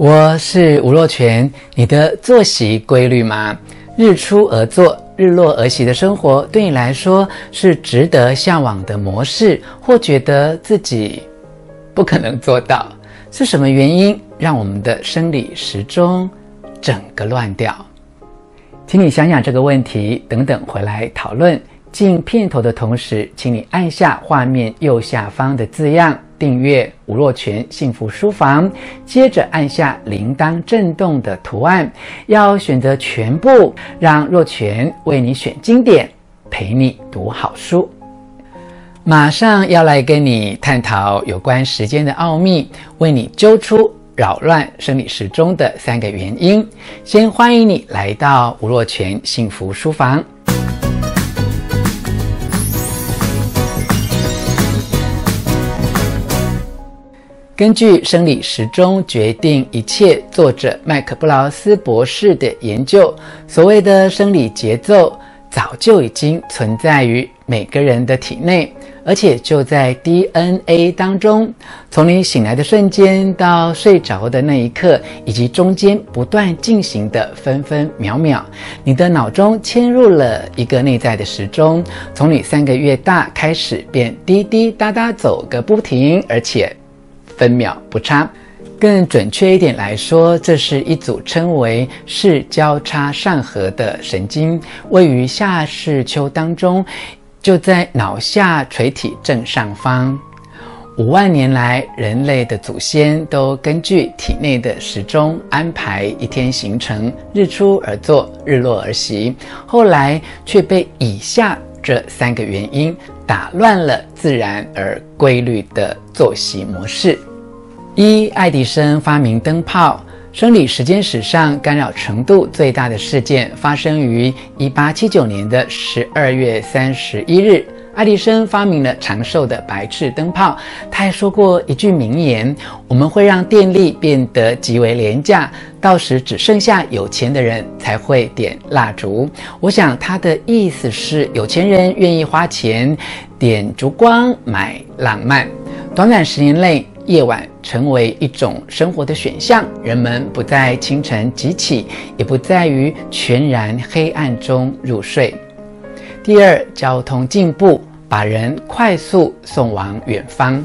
我是吴若权，你的作息规律吗？日出而作，日落而息的生活，对你来说是值得向往的模式，或觉得自己不可能做到？是什么原因让我们的生理时钟整个乱掉？请你想想这个问题，等等回来讨论。进片头的同时，请你按下画面右下方的字样“订阅吴若权幸福书房”，接着按下铃铛震动的图案，要选择全部，让若权为你选经典，陪你读好书。马上要来跟你探讨有关时间的奥秘，为你揪出扰乱生理时钟的三个原因。先欢迎你来到吴若权幸福书房。根据生理时钟决定一切，作者麦克布劳斯博士的研究，所谓的生理节奏早就已经存在于每个人的体内，而且就在 DNA 当中。从你醒来的瞬间到睡着的那一刻，以及中间不断进行的分分秒秒，你的脑中嵌入了一个内在的时钟，从你三个月大开始便滴滴答答走个不停，而且。分秒不差，更准确一点来说，这是一组称为视交叉上核的神经，位于下视丘当中，就在脑下垂体正上方。五万年来，人类的祖先都根据体内的时钟安排一天行程，日出而作，日落而息。后来却被以下这三个原因打乱了自然而规律的作息模式。一、爱迪生发明灯泡。生理时间史上干扰程度最大的事件发生于一八七九年的十二月三十一日。爱迪生发明了长寿的白炽灯泡。他还说过一句名言：“我们会让电力变得极为廉价，到时只剩下有钱的人才会点蜡烛。”我想他的意思是，有钱人愿意花钱点烛光买浪漫。短短十年内，夜晚成为一种生活的选项，人们不在清晨即起，也不在于全然黑暗中入睡。第二，交通进步，把人快速送往远方。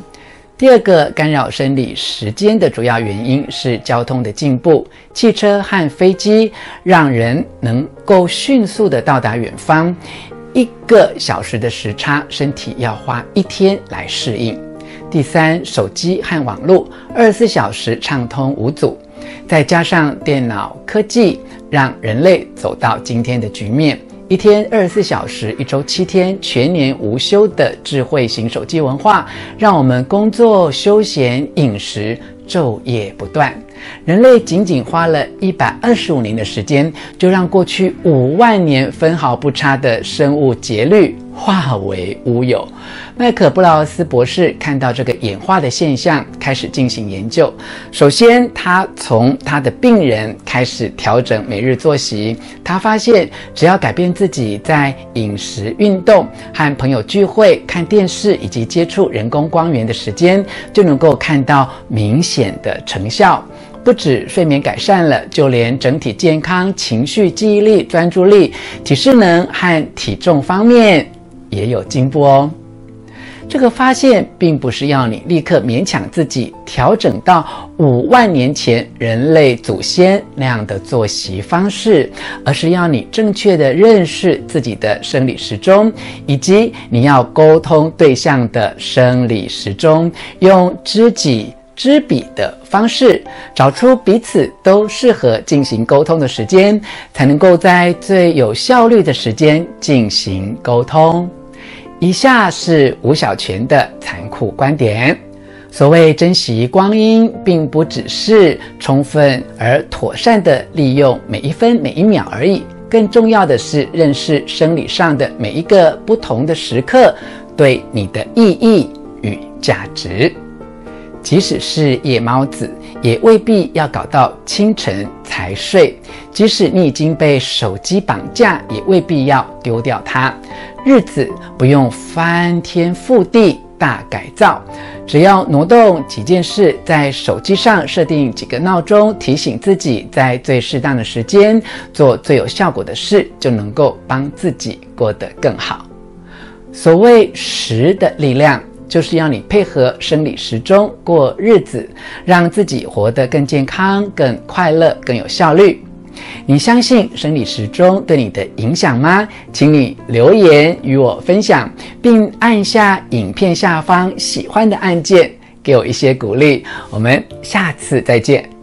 第二个干扰生理时间的主要原因是交通的进步，汽车和飞机让人能够迅速地到达远方，一个小时的时差，身体要花一天来适应。第三，手机和网络二十四小时畅通无阻，再加上电脑科技，让人类走到今天的局面：一天二十四小时，一周七天，全年无休的智慧型手机文化，让我们工作、休闲、饮食昼夜不断。人类仅仅花了一百二十五年的时间，就让过去五万年分毫不差的生物节律化为乌有。麦可布劳斯博士看到这个演化的现象，开始进行研究。首先，他从他的病人开始调整每日作息。他发现，只要改变自己在饮食、运动、和朋友聚会、看电视以及接触人工光源的时间，就能够看到明显的成效。不止睡眠改善了，就连整体健康、情绪、记忆力、专注力、体适能和体重方面也有进步哦。这个发现并不是要你立刻勉强自己调整到五万年前人类祖先那样的作息方式，而是要你正确地认识自己的生理时钟，以及你要沟通对象的生理时钟，用知己知彼的方式，找出彼此都适合进行沟通的时间，才能够在最有效率的时间进行沟通。以下是吴小泉的残酷观点：所谓珍惜光阴，并不只是充分而妥善地利用每一分每一秒而已，更重要的是认识生理上的每一个不同的时刻对你的意义与价值。即使是夜猫子，也未必要搞到清晨才睡；即使你已经被手机绑架，也未必要丢掉它。日子不用翻天覆地大改造。只要挪动几件事，在手机上设定几个闹钟，提醒自己在最适当的时间做最有效果的事，就能够帮自己过得更好。所谓时的力量，就是要你配合生理时钟过日子，让自己活得更健康、更快乐、更有效率。你相信生理时钟对你的影响吗？请你留言与我分享，并按下影片下方喜欢的按键，给我一些鼓励。我们下次再见。